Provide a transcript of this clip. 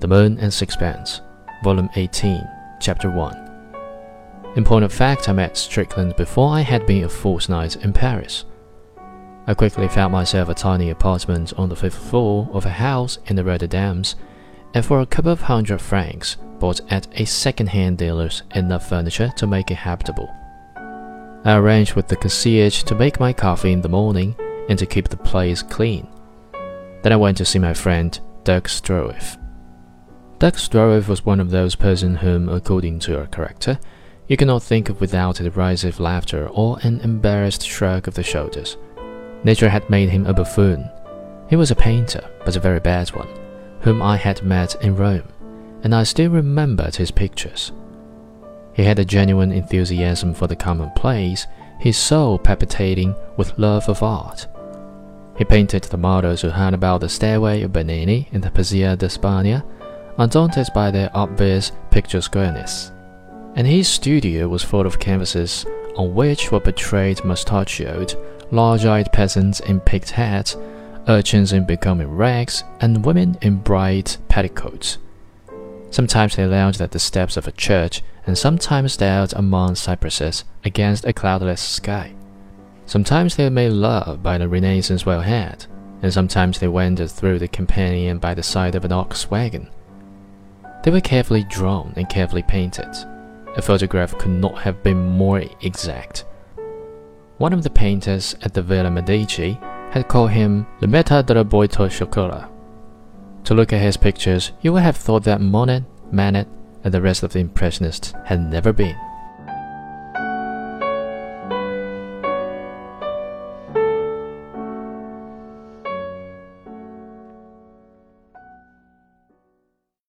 The Moon and Sixpence, Volume 18, Chapter 1. In point of fact, I met Strickland before I had been a fortnight in Paris. I quickly found myself a tiny apartment on the fifth floor of a house in the Dames, and for a couple of hundred francs, bought at a second-hand dealer's enough furniture to make it habitable. I arranged with the concierge to make my coffee in the morning and to keep the place clean. Then I went to see my friend Dirk Stroeve. Dirk Stroeve was one of those persons whom, according to your character, you cannot think of without a derisive laughter or an embarrassed shrug of the shoulders. Nature had made him a buffoon. He was a painter, but a very bad one, whom I had met in Rome, and I still remembered his pictures. He had a genuine enthusiasm for the commonplace, his soul palpitating with love of art. He painted the models who hung about the stairway of Bernini in the Piazza di Spagna, undaunted by their obvious picturesqueness. And his studio was full of canvases on which were portrayed mustachioed, large-eyed peasants in peaked hats, urchins in becoming rags, and women in bright petticoats. Sometimes they lounged at the steps of a church, and sometimes they stood among cypresses against a cloudless sky. Sometimes they made love by the Renaissance wellhead, and sometimes they wandered through the Campagna by the side of an ox wagon. They were carefully drawn and carefully painted. A photograph could not have been more exact. One of the painters at the Villa Medici had called him Le Meta della la Boîte au Chocolat. To look at his pictures, you would have thought that Monet, Manet, and the rest of the Impressionists had never been.